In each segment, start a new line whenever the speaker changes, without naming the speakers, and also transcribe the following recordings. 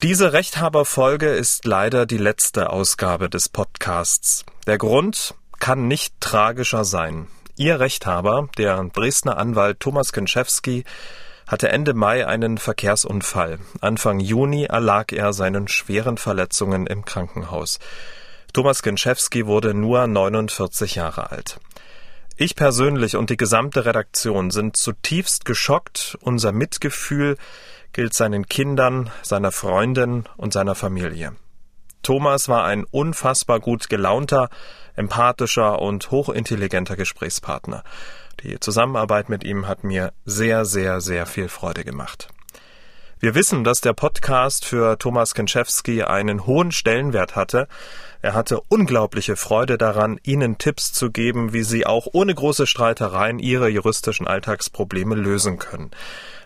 Diese Rechthaberfolge ist leider die letzte Ausgabe des Podcasts. Der Grund kann nicht tragischer sein. Ihr Rechthaber, der Dresdner Anwalt Thomas Kenschewski, hatte Ende Mai einen Verkehrsunfall. Anfang Juni erlag er seinen schweren Verletzungen im Krankenhaus. Thomas Kenschewski wurde nur 49 Jahre alt. Ich persönlich und die gesamte Redaktion sind zutiefst geschockt. Unser Mitgefühl gilt seinen Kindern, seiner Freundin und seiner Familie. Thomas war ein unfassbar gut gelaunter, empathischer und hochintelligenter Gesprächspartner. Die Zusammenarbeit mit ihm hat mir sehr, sehr, sehr viel Freude gemacht. Wir wissen, dass der Podcast für Thomas Kenschewski einen hohen Stellenwert hatte. Er hatte unglaubliche Freude daran, Ihnen Tipps zu geben, wie Sie auch ohne große Streitereien Ihre juristischen Alltagsprobleme lösen können.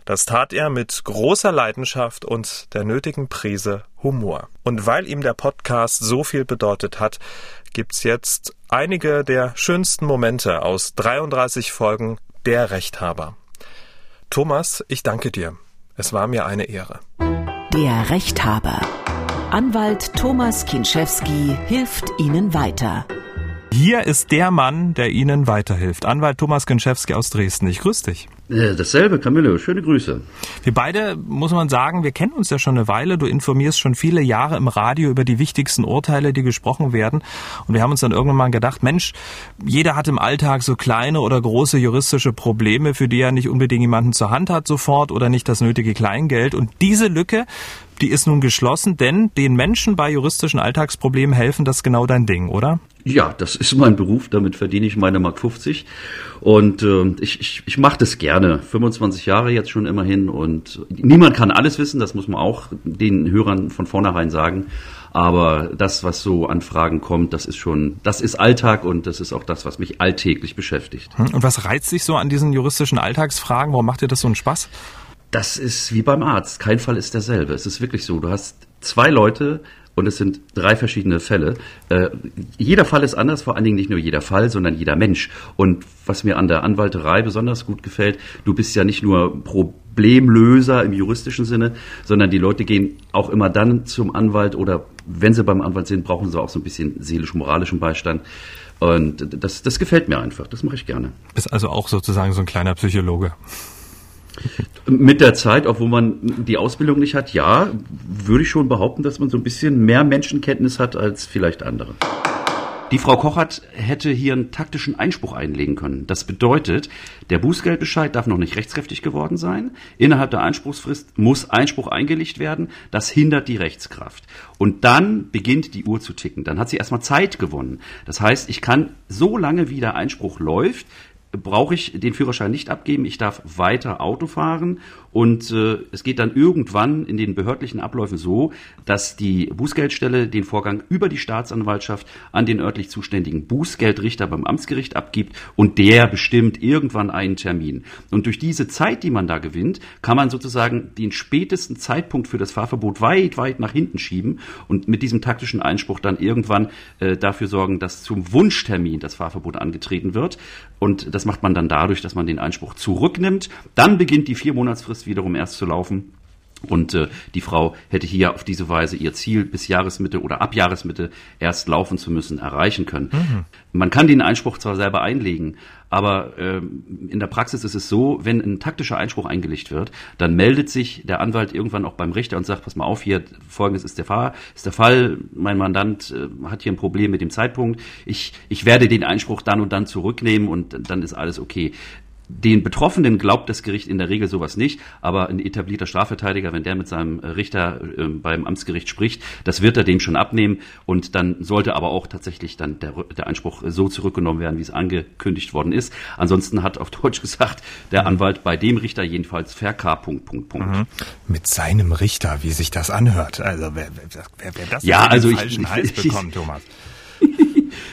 Das tat er mit großer Leidenschaft und der nötigen Prise Humor. Und weil ihm der Podcast so viel bedeutet hat, gibt's jetzt einige der schönsten Momente aus 33 Folgen Der Rechthaber. Thomas, ich danke dir. Es war mir eine Ehre.
Der Rechthaber. Anwalt Thomas Kinschewski hilft Ihnen weiter.
Hier ist der Mann, der Ihnen weiterhilft. Anwalt Thomas Kinschewski aus Dresden. Ich grüße dich.
Dasselbe, Camillo. Schöne Grüße.
Wir beide, muss man sagen, wir kennen uns ja schon eine Weile. Du informierst schon viele Jahre im Radio über die wichtigsten Urteile, die gesprochen werden. Und wir haben uns dann irgendwann mal gedacht, Mensch, jeder hat im Alltag so kleine oder große juristische Probleme, für die er nicht unbedingt jemanden zur Hand hat sofort oder nicht das nötige Kleingeld. Und diese Lücke, die ist nun geschlossen, denn den Menschen bei juristischen Alltagsproblemen helfen, das ist genau dein Ding, oder?
Ja, das ist mein Beruf, damit verdiene ich meine Mark 50 und äh, ich, ich, ich mache das gerne. 25 Jahre jetzt schon immerhin und niemand kann alles wissen, das muss man auch den Hörern von vornherein sagen. Aber das, was so an Fragen kommt, das ist schon, das ist Alltag und das ist auch das, was mich alltäglich beschäftigt.
Hm, und was reizt dich so an diesen juristischen Alltagsfragen? Warum macht dir das so einen Spaß?
Das ist wie beim Arzt. Kein Fall ist derselbe. Es ist wirklich so. Du hast zwei Leute, und es sind drei verschiedene Fälle. Äh, jeder Fall ist anders, vor allen Dingen nicht nur jeder Fall, sondern jeder Mensch. Und was mir an der Anwalterei besonders gut gefällt, du bist ja nicht nur Problemlöser im juristischen Sinne, sondern die Leute gehen auch immer dann zum Anwalt oder wenn sie beim Anwalt sind, brauchen sie auch so ein bisschen seelisch-moralischen Beistand. Und das, das gefällt mir einfach, das mache ich gerne.
Bist also auch sozusagen so ein kleiner Psychologe.
Mit der Zeit, obwohl man die Ausbildung nicht hat, ja, würde ich schon behaupten, dass man so ein bisschen mehr Menschenkenntnis hat als vielleicht andere. Die Frau Kochert hätte hier einen taktischen Einspruch einlegen können. Das bedeutet, der Bußgeldbescheid darf noch nicht rechtskräftig geworden sein. Innerhalb der Einspruchsfrist muss Einspruch eingelegt werden. Das hindert die Rechtskraft. Und dann beginnt die Uhr zu ticken. Dann hat sie erstmal Zeit gewonnen. Das heißt, ich kann so lange, wie der Einspruch läuft, brauche ich den Führerschein nicht abgeben, ich darf weiter Auto fahren und äh, es geht dann irgendwann in den behördlichen Abläufen so, dass die Bußgeldstelle den Vorgang über die Staatsanwaltschaft an den örtlich zuständigen Bußgeldrichter beim Amtsgericht abgibt und der bestimmt irgendwann einen Termin. Und durch diese Zeit, die man da gewinnt, kann man sozusagen den spätesten Zeitpunkt für das Fahrverbot weit, weit nach hinten schieben und mit diesem taktischen Einspruch dann irgendwann äh, dafür sorgen, dass zum Wunschtermin das Fahrverbot angetreten wird. Und das macht man dann dadurch, dass man den Einspruch zurücknimmt. Dann beginnt die Viermonatsfrist wiederum erst zu laufen. Und äh, die Frau hätte hier auf diese Weise ihr Ziel bis Jahresmitte oder ab Jahresmitte erst laufen zu müssen erreichen können. Mhm. Man kann den Einspruch zwar selber einlegen, aber äh, in der Praxis ist es so, wenn ein taktischer Einspruch eingelegt wird, dann meldet sich der Anwalt irgendwann auch beim Richter und sagt, pass mal auf, hier folgendes ist der Fall, ist der Fall, mein Mandant äh, hat hier ein Problem mit dem Zeitpunkt, ich, ich werde den Einspruch dann und dann zurücknehmen und dann ist alles okay. Den Betroffenen glaubt das Gericht in der Regel sowas nicht, aber ein etablierter Strafverteidiger, wenn der mit seinem Richter äh, beim Amtsgericht spricht, das wird er dem schon abnehmen und dann sollte aber auch tatsächlich dann der, der Einspruch so zurückgenommen werden, wie es angekündigt worden ist. Ansonsten hat auf Deutsch gesagt der Anwalt bei dem Richter jedenfalls verk. Punkt, Punkt, Punkt. Mhm.
Mit seinem Richter, wie sich das anhört. Also wer, wer, wer, wer das
ja, also den
falschen
ich,
Hals bekommt, Thomas.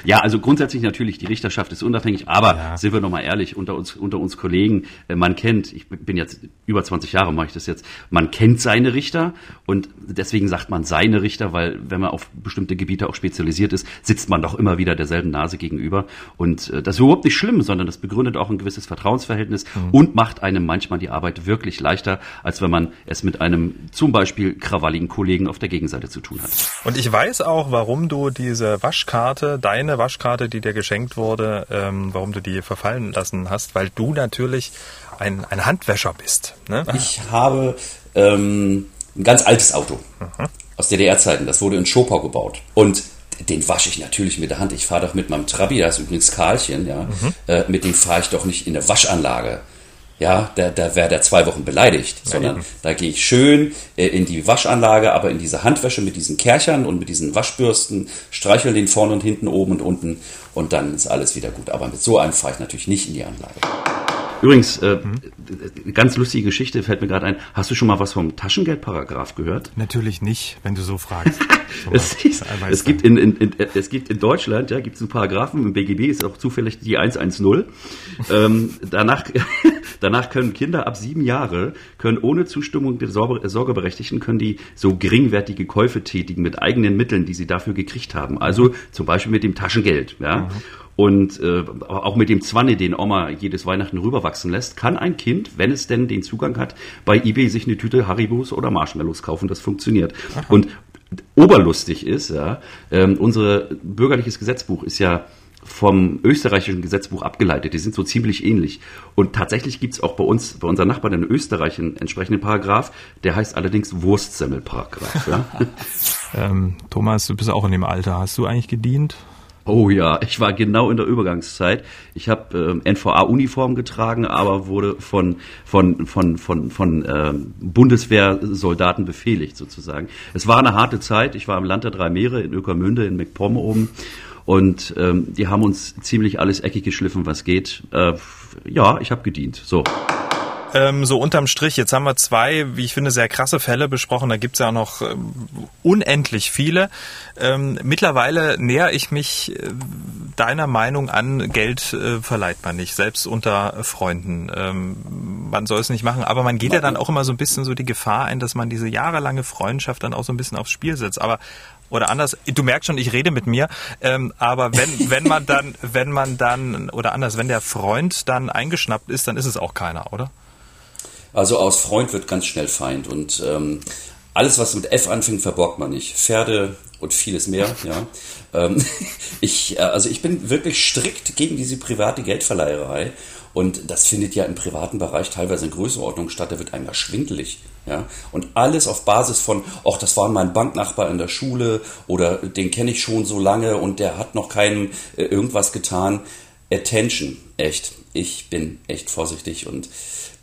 Ja, also grundsätzlich natürlich, die Richterschaft ist unabhängig, aber ja. sind wir nochmal ehrlich, unter uns, unter uns Kollegen, äh, man kennt, ich bin jetzt über 20 Jahre, mache ich das jetzt, man kennt seine Richter und deswegen sagt man seine Richter, weil wenn man auf bestimmte Gebiete auch spezialisiert ist, sitzt man doch immer wieder derselben Nase gegenüber. Und äh, das ist überhaupt nicht schlimm, sondern das begründet auch ein gewisses Vertrauensverhältnis mhm. und macht einem manchmal die Arbeit wirklich leichter, als wenn man es mit einem zum Beispiel krawalligen Kollegen auf der Gegenseite zu tun hat.
Und ich weiß auch, warum du diese Waschkarte, deine Waschkarte, die dir geschenkt wurde, ähm, warum du die verfallen lassen hast, weil du natürlich ein, ein Handwäscher bist.
Ne? Ich habe ähm, ein ganz altes Auto mhm. aus DDR-Zeiten. Das wurde in Schopau gebaut. Und den wasche ich natürlich mit der Hand. Ich fahre doch mit meinem Trabi, das ist übrigens Karlchen, ja. Mhm. Äh, mit dem fahre ich doch nicht in eine Waschanlage. Ja, da, da wäre der zwei Wochen beleidigt, ja, sondern eben. da gehe ich schön äh, in die Waschanlage, aber in diese Handwäsche mit diesen Kerchern und mit diesen Waschbürsten, streichel den vorne und hinten, oben und unten und dann ist alles wieder gut. Aber mit so einem fahre ich natürlich nicht in die Anlage.
Übrigens, äh, mhm. ganz lustige Geschichte fällt mir gerade ein. Hast du schon mal was vom Taschengeldparagraph gehört?
Natürlich nicht, wenn du so fragst.
es, ist, es, gibt in, in, in, es gibt in Deutschland, ja, gibt es einen Paragraphen, im BGB ist auch zufällig die 110. ähm, danach, danach können Kinder ab sieben Jahre, können ohne Zustimmung der Sorgeberechtigten, können die so geringwertige Käufe tätigen mit eigenen Mitteln, die sie dafür gekriegt haben. Also zum Beispiel mit dem Taschengeld. Ja. Mhm. Und äh, auch mit dem Zwanne, den Oma jedes Weihnachten rüberwachsen lässt, kann ein Kind, wenn es denn den Zugang hat, bei eBay sich eine Tüte Haribos oder Marshmallows kaufen. Das funktioniert. Aha. Und oberlustig ist, ja, ähm, unser bürgerliches Gesetzbuch ist ja vom österreichischen Gesetzbuch abgeleitet. Die sind so ziemlich ähnlich. Und tatsächlich gibt's auch bei uns, bei unseren Nachbarn in Österreich einen entsprechenden Paragraph, der heißt allerdings Wurstsemmelparagraph. Ja?
ähm, Thomas, du bist auch in dem Alter. Hast du eigentlich gedient?
Oh ja, ich war genau in der Übergangszeit. Ich habe äh, NVA-Uniform getragen, aber wurde von, von, von, von, von äh, Bundeswehrsoldaten befehligt sozusagen. Es war eine harte Zeit. Ich war im Land der drei Meere in Ökermünde, in McPom oben. Und ähm, die haben uns ziemlich alles eckig geschliffen, was geht. Äh, ja, ich habe gedient. So
ähm, so unterm Strich, jetzt haben wir zwei, wie ich finde, sehr krasse Fälle besprochen. Da gibt's ja auch noch ähm, unendlich viele. Ähm, mittlerweile näher ich mich äh, deiner Meinung an, Geld äh, verleiht man nicht, selbst unter Freunden. Ähm, man soll es nicht machen, aber man geht ja dann auch immer so ein bisschen so die Gefahr ein, dass man diese jahrelange Freundschaft dann auch so ein bisschen aufs Spiel setzt. Aber oder anders, du merkst schon, ich rede mit mir, ähm, aber wenn, wenn man dann, wenn man dann, oder anders, wenn der Freund dann eingeschnappt ist, dann ist es auch keiner, oder?
Also aus Freund wird ganz schnell Feind und ähm, alles, was mit F anfängt, verborgt man nicht. Pferde und vieles mehr. Ja. Ähm, ich, äh, also ich bin wirklich strikt gegen diese private Geldverleiherei und das findet ja im privaten Bereich teilweise in Größenordnung statt. Da wird einem ja schwindelig. Ja. Und alles auf Basis von, ach, das war mein Banknachbar in der Schule oder den kenne ich schon so lange und der hat noch keinem äh, irgendwas getan. Attention, echt. Ich bin echt vorsichtig und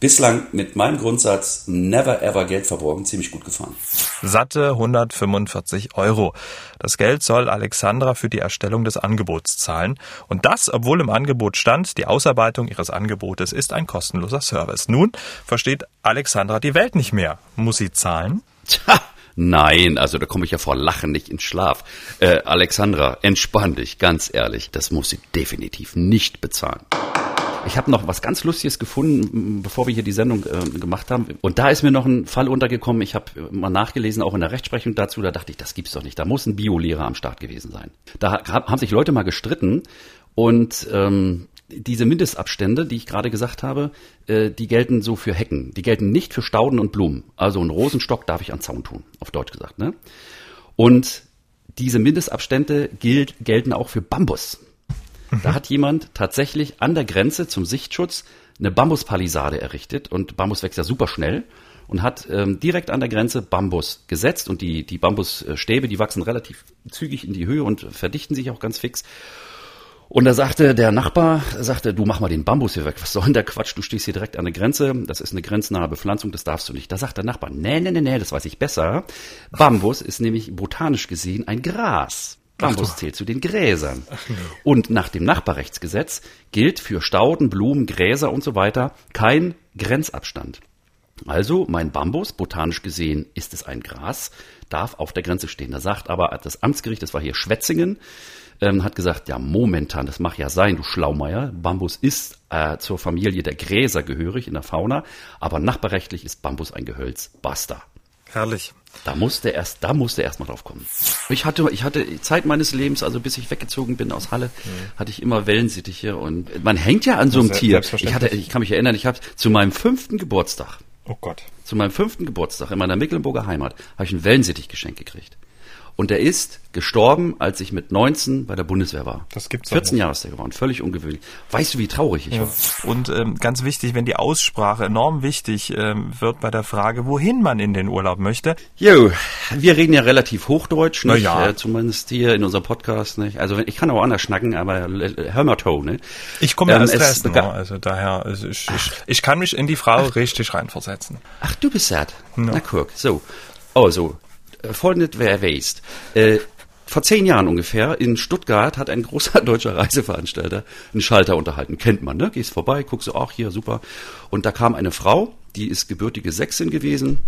bislang mit meinem Grundsatz never ever Geld verborgen ziemlich gut gefahren.
Satte 145 Euro. Das Geld soll Alexandra für die Erstellung des Angebots zahlen. Und das, obwohl im Angebot stand, die Ausarbeitung ihres Angebotes ist ein kostenloser Service. Nun versteht Alexandra die Welt nicht mehr. Muss sie zahlen?
Tja. Nein, also da komme ich ja vor Lachen nicht ins Schlaf. Äh, Alexandra, entspann dich, ganz ehrlich, das muss sie definitiv nicht bezahlen. Ich habe noch was ganz Lustiges gefunden, bevor wir hier die Sendung äh, gemacht haben. Und da ist mir noch ein Fall untergekommen. Ich habe mal nachgelesen, auch in der Rechtsprechung dazu. Da dachte ich, das gibt's doch nicht. Da muss ein Biolehrer am Start gewesen sein. Da haben sich Leute mal gestritten und ähm, diese Mindestabstände, die ich gerade gesagt habe, äh, die gelten so für Hecken. Die gelten nicht für Stauden und Blumen. Also ein Rosenstock darf ich an Zaun tun, auf Deutsch gesagt. Ne? Und diese Mindestabstände gilt, gelten auch für Bambus. Da hat jemand tatsächlich an der Grenze zum Sichtschutz eine Bambuspalisade errichtet und Bambus wächst ja super schnell und hat ähm, direkt an der Grenze Bambus gesetzt und die, die Bambusstäbe, die wachsen relativ zügig in die Höhe und verdichten sich auch ganz fix. Und da sagte der Nachbar, sagte, du mach mal den Bambus hier weg. Was soll denn der Quatsch? Du stehst hier direkt an der Grenze. Das ist eine grenznahe Bepflanzung, das darfst du nicht. Da sagt der Nachbar, nee, nee, nee, nee, das weiß ich besser. Bambus ist nämlich botanisch gesehen ein Gras. Bambus zählt zu den Gräsern. Und nach dem Nachbarrechtsgesetz gilt für Stauden, Blumen, Gräser und so weiter kein Grenzabstand. Also mein Bambus, botanisch gesehen ist es ein Gras, darf auf der Grenze stehen. Da sagt aber das Amtsgericht, das war hier Schwetzingen, ähm, hat gesagt, ja momentan, das mag ja sein, du Schlaumeier, Bambus ist äh, zur Familie der Gräser gehörig in der Fauna, aber nachbarrechtlich ist Bambus ein Gehölz. Basta.
Herrlich.
Da musste erst, da musste erst mal drauf kommen. Ich hatte, ich hatte Zeit meines Lebens, also bis ich weggezogen bin aus Halle, mhm. hatte ich immer Wellensittiche und man hängt ja an so einem Tier. Ich hatte, ich kann mich erinnern, ich habe zu meinem fünften Geburtstag.
Oh Gott.
Zu meinem fünften Geburtstag in meiner Mecklenburger Heimat habe ich ein Wellensittich geschenkt gekriegt. Und er ist gestorben, als ich mit 19 bei der Bundeswehr war.
Das gibt's
14 Jahre ist er geworden, völlig ungewöhnlich. Weißt du, wie traurig ich ja. war?
Und ähm, ganz wichtig, wenn die Aussprache enorm wichtig ähm, wird bei der Frage, wohin man in den Urlaub möchte.
Jo, wir reden ja relativ Hochdeutsch, nicht? Ja. Äh, zumindest hier in unserem Podcast. Nicht? Also ich kann auch anders schnacken, aber hör mal to, ne?
Ich komme ja ähm, aus Dresden, ne? also daher, also ich, ich, ich, kann mich in die Frau Ach. richtig reinversetzen.
Ach, du bist sad. No. Na guck, so. Oh, so. Äh, folgendes wer weißt. Äh, vor zehn Jahren ungefähr in Stuttgart hat ein großer deutscher Reiseveranstalter einen Schalter unterhalten. Kennt man, ne? Gehst vorbei, guckst du auch hier, super. Und da kam eine Frau, die ist gebürtige Sächsin gewesen,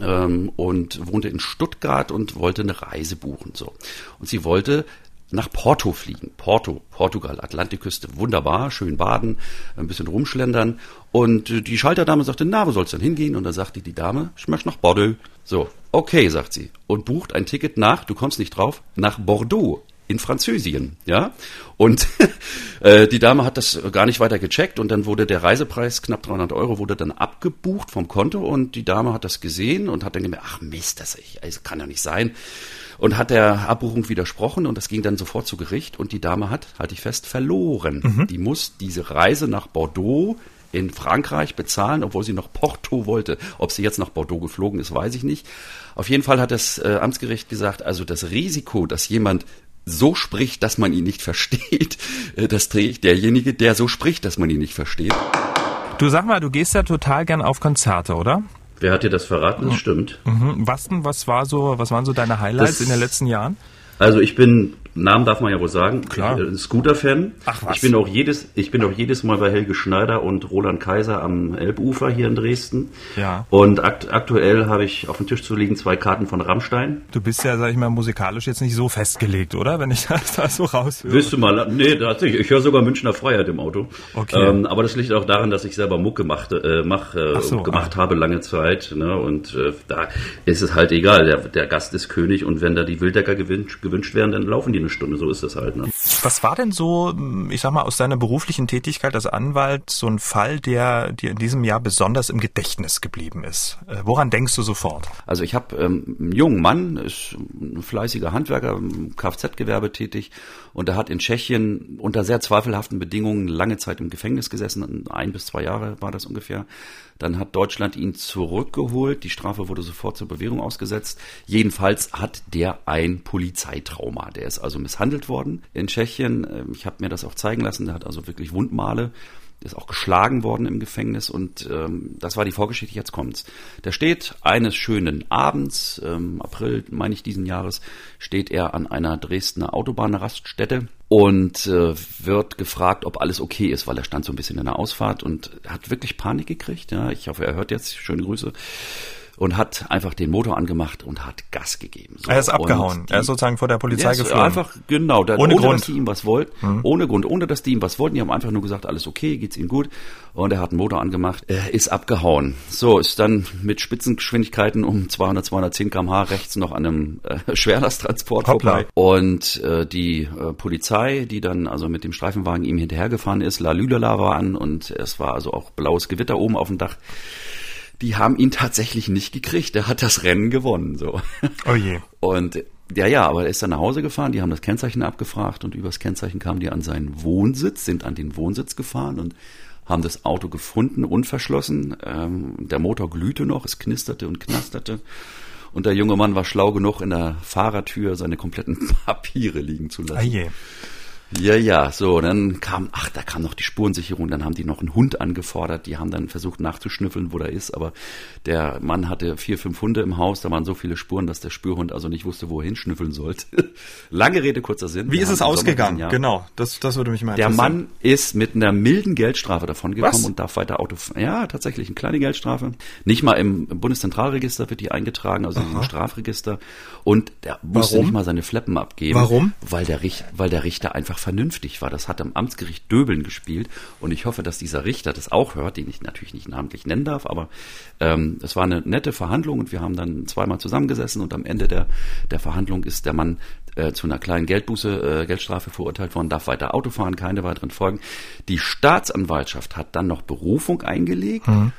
ähm, und wohnte in Stuttgart und wollte eine Reise buchen. So. Und sie wollte nach Porto fliegen. Porto, Portugal, Atlantikküste, wunderbar, schön baden, ein bisschen rumschlendern. Und äh, die Schalterdame sagte, na, wo soll's denn hingehen? Und da sagte die Dame, ich möchte nach Bordeaux. So, okay, sagt sie. Und bucht ein Ticket nach, du kommst nicht drauf, nach Bordeaux in Französien, ja. Und äh, die Dame hat das gar nicht weiter gecheckt und dann wurde der Reisepreis knapp 300 Euro wurde dann abgebucht vom Konto und die Dame hat das gesehen und hat dann gemerkt, ach Mist, das also kann ja nicht sein und hat der Abbuchung widersprochen und das ging dann sofort zu Gericht und die Dame hat, halte ich fest, verloren. Mhm. Die muss diese Reise nach Bordeaux in Frankreich bezahlen, obwohl sie noch Porto wollte. Ob sie jetzt nach Bordeaux geflogen ist, weiß ich nicht. Auf jeden Fall hat das äh, Amtsgericht gesagt, also das Risiko, dass jemand so spricht, dass man ihn nicht versteht, äh, das trägt derjenige, der so spricht, dass man ihn nicht versteht.
Du sag mal, du gehst ja total gern auf Konzerte, oder?
Wer hat dir das verraten? Das stimmt.
Mhm. Was denn, was war so, was waren so deine Highlights das, in den letzten Jahren?
Also ich bin Namen darf man ja wohl sagen.
Klar.
Äh, Scooter-Fan.
Ach was.
Ich bin auch jedes, ich bin auch jedes Mal bei Helge Schneider und Roland Kaiser am Elbufer hier in Dresden.
Ja.
Und akt aktuell habe ich auf dem Tisch zu liegen zwei Karten von Rammstein.
Du bist ja, sag ich mal, musikalisch jetzt nicht so festgelegt, oder? Wenn ich das da so raushöre.
Willst du mal? Nee, tatsächlich. Ich höre sogar Münchner Freiheit im Auto.
Okay.
Ähm, aber das liegt auch daran, dass ich selber Mucke machte, äh, mach, äh, so, gemacht ah. habe lange Zeit. Ne? Und äh, da ist es halt egal. Der, der Gast ist König und wenn da die Wildecker gewünscht, gewünscht werden, dann laufen die eine Stunde. So ist das halt. Ne?
Was war denn so, ich sag mal, aus deiner beruflichen Tätigkeit als Anwalt so ein Fall, der dir in diesem Jahr besonders im Gedächtnis geblieben ist? Äh, woran denkst du sofort?
Also ich habe ähm, einen jungen Mann, ist ein fleißiger Handwerker, im Kfz-Gewerbe tätig und er hat in Tschechien unter sehr zweifelhaften Bedingungen lange Zeit im Gefängnis gesessen, ein bis zwei Jahre war das ungefähr. Dann hat Deutschland ihn zurückgeholt. Die Strafe wurde sofort zur Bewährung ausgesetzt. Jedenfalls hat der ein Polizeitrauma. Der ist also misshandelt worden in Tschechien. Ähm, ich habe mir das auch zeigen lassen. Der hat also wirklich Wundmale ist auch geschlagen worden im Gefängnis und ähm, das war die Vorgeschichte, jetzt kommt's. Der steht eines schönen Abends, ähm, April, meine ich diesen Jahres, steht er an einer Dresdner Autobahnraststätte und äh, wird gefragt, ob alles okay ist, weil er stand so ein bisschen in der Ausfahrt und hat wirklich Panik gekriegt. Ja, ich hoffe, er hört jetzt. Schöne Grüße und hat einfach den Motor angemacht und hat Gas gegeben.
So. Er ist abgehauen. Die, er ist sozusagen vor der Polizei geflogen.
Einfach genau,
da, ohne, ohne Grund.
dass die ihm was wollten, mhm. ohne Grund, ohne dass die ihm was wollten. Die haben einfach nur gesagt, alles okay, geht's ihnen gut. Und er hat den Motor angemacht, er ist abgehauen. So ist dann mit Spitzengeschwindigkeiten um 200, 210 km/h rechts noch an einem äh, Schwerlasttransport vorbei. Und äh, die äh, Polizei, die dann also mit dem Streifenwagen ihm hinterhergefahren ist, La Lülala war an und es war also auch blaues Gewitter oben auf dem Dach die haben ihn tatsächlich nicht gekriegt. Der hat das Rennen gewonnen, so.
Oh je.
Und ja, ja, aber er ist dann nach Hause gefahren, die haben das Kennzeichen abgefragt und übers Kennzeichen kamen die an seinen Wohnsitz, sind an den Wohnsitz gefahren und haben das Auto gefunden, unverschlossen. Ähm, der Motor glühte noch, es knisterte und knasterte. Und der junge Mann war schlau genug, in der Fahrertür seine kompletten Papiere liegen zu lassen.
Ah je.
Ja, ja, so, dann kam, ach, da kam noch die Spurensicherung, dann haben die noch einen Hund angefordert, die haben dann versucht nachzuschnüffeln, wo der ist, aber der Mann hatte vier, fünf Hunde im Haus, da waren so viele Spuren, dass der Spürhund also nicht wusste, wo er hinschnüffeln sollte. Lange Rede, kurzer Sinn.
Wie ist es ausgegangen? Ja. Genau, das, das würde mich mal
interessieren. Der Mann ist mit einer milden Geldstrafe davon gekommen und darf weiter Auto. Ja, tatsächlich, eine kleine Geldstrafe. Nicht mal im Bundeszentralregister wird die eingetragen, also Aha. im Strafregister. Und der musste Warum? nicht mal seine Fleppen abgeben.
Warum?
Weil der, weil der Richter einfach einfach vernünftig war. Das hat am Amtsgericht Döbeln gespielt und ich hoffe, dass dieser Richter das auch hört, den ich natürlich nicht namentlich nennen darf, aber ähm, es war eine nette Verhandlung und wir haben dann zweimal zusammengesessen und am Ende der, der Verhandlung ist der Mann äh, zu einer kleinen Geldbuße, äh, Geldstrafe verurteilt worden, darf weiter Auto fahren, keine weiteren Folgen. Die Staatsanwaltschaft hat dann noch Berufung eingelegt mhm.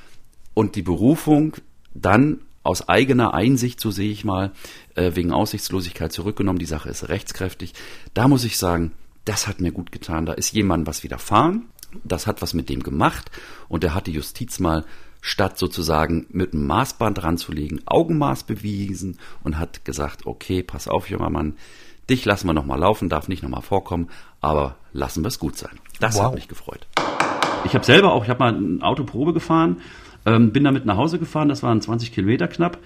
und die Berufung dann aus eigener Einsicht, so sehe ich mal, äh, wegen Aussichtslosigkeit zurückgenommen. Die Sache ist rechtskräftig. Da muss ich sagen, das hat mir gut getan. Da ist jemand was widerfahren, das hat was mit dem gemacht und er hat die Justiz mal statt sozusagen mit einem Maßband ranzulegen, Augenmaß bewiesen und hat gesagt, okay, pass auf, junger Mann, dich lassen wir nochmal laufen, darf nicht nochmal vorkommen, aber lassen wir es gut sein. Das wow. hat mich gefreut. Ich habe selber auch, ich habe mal eine Autoprobe gefahren, ähm, bin damit nach Hause gefahren, das waren 20 Kilometer knapp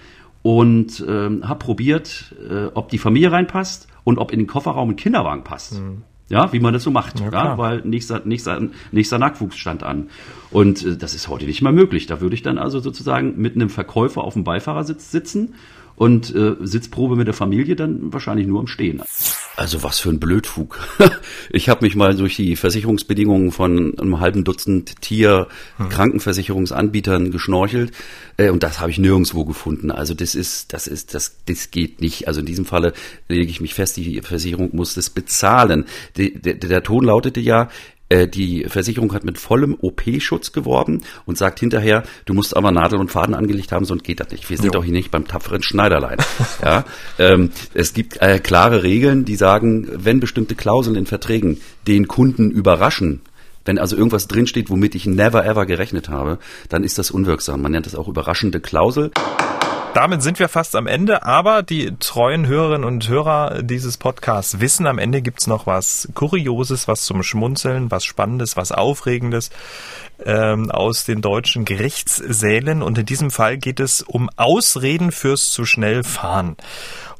und ähm, habe probiert, äh, ob die Familie reinpasst und ob in den Kofferraum ein Kinderwagen passt. Mhm. Ja, wie man das so macht, ja, ja weil nächster, nächster, nächster Nachwuchs stand an. Und äh, das ist heute nicht mehr möglich. Da würde ich dann also sozusagen mit einem Verkäufer auf dem Beifahrersitz sitzen und äh, Sitzprobe mit der Familie dann wahrscheinlich nur im Stehen. Also was für ein Blödfug. ich habe mich mal durch die Versicherungsbedingungen von einem halben Dutzend Tier hm. Geschnorchelt äh, und das habe ich nirgendwo gefunden. Also das ist das ist das das geht nicht. Also in diesem Falle lege ich mich fest, die Versicherung muss das bezahlen. Die, der, der Ton lautete ja, die Versicherung hat mit vollem OP-Schutz geworben und sagt hinterher, du musst aber Nadel und Faden angelegt haben, sonst geht das nicht. Wir sind jo. doch hier nicht beim tapferen Schneiderlein. ja, ähm, es gibt äh, klare Regeln, die sagen, wenn bestimmte Klauseln in Verträgen den Kunden überraschen, wenn also irgendwas drinsteht, womit ich never ever gerechnet habe, dann ist das unwirksam. Man nennt das auch überraschende Klausel.
Damit sind wir fast am Ende, aber die treuen Hörerinnen und Hörer dieses Podcasts wissen, am Ende gibt's noch was Kurioses, was zum Schmunzeln, was Spannendes, was Aufregendes ähm, aus den deutschen Gerichtssälen. Und in diesem Fall geht es um Ausreden fürs zu schnell fahren.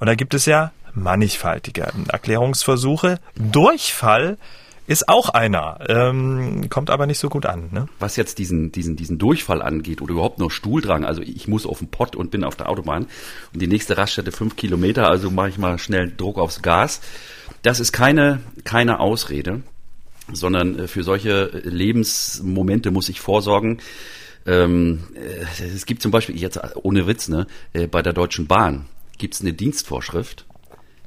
Und da gibt es ja mannigfaltige Erklärungsversuche. Durchfall ist auch einer, ähm, kommt aber nicht so gut an. Ne?
Was jetzt diesen, diesen, diesen Durchfall angeht oder überhaupt nur Stuhldrang, also ich muss auf den Pott und bin auf der Autobahn und die nächste Raststätte fünf Kilometer, also mache ich mal schnell Druck aufs Gas. Das ist keine, keine Ausrede, sondern äh, für solche Lebensmomente muss ich vorsorgen. Ähm, äh, es gibt zum Beispiel, jetzt ohne Witz, ne, äh, bei der Deutschen Bahn gibt es eine Dienstvorschrift,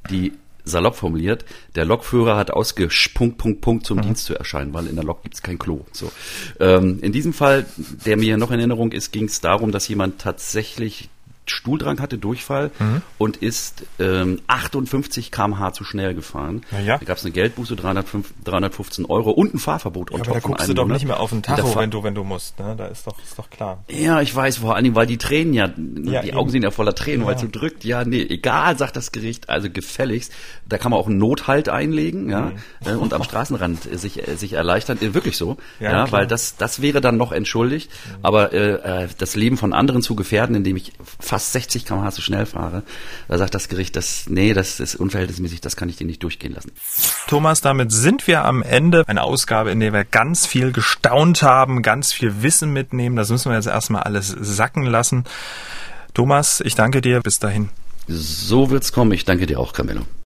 die salopp formuliert, der Lokführer hat ausgespunkt, Punkt, Punkt zum mhm. Dienst zu erscheinen, weil in der Lok gibt's kein Klo. So. Ähm, in diesem Fall, der mir noch in Erinnerung ist, ging es darum, dass jemand tatsächlich Stuhldrang hatte, Durchfall mhm. und ist ähm, 58 km/h zu schnell gefahren.
Ja,
Da gab es eine Geldbuße, 305, 315 Euro und ein Fahrverbot.
Ja, aber da guckst du doch nicht mehr auf den Tacho, wenn du, wenn du musst. Ne? Da ist doch, ist doch klar.
Ja, ich weiß, vor allen Dingen, weil die Tränen ja, ja die eben. Augen sind ja voller Tränen, ja. weil es so drückt. Ja, nee, egal, sagt das Gericht, also gefälligst. Da kann man auch einen Nothalt einlegen ja, mhm. Äh, und am Straßenrand sich, äh, sich erleichtern. Äh, wirklich so, ja, ja weil das, das wäre dann noch entschuldigt. Mhm. Aber äh, das Leben von anderen zu gefährden, indem ich fast fast 60 km/h zu schnell fahre, da sagt das Gericht, das, nee, das ist unverhältnismäßig, das kann ich dir nicht durchgehen lassen.
Thomas, damit sind wir am Ende. Eine Ausgabe, in der wir ganz viel gestaunt haben, ganz viel Wissen mitnehmen. Das müssen wir jetzt erstmal alles sacken lassen. Thomas, ich danke dir. Bis dahin.
So wird's kommen. Ich danke dir auch, Camillo.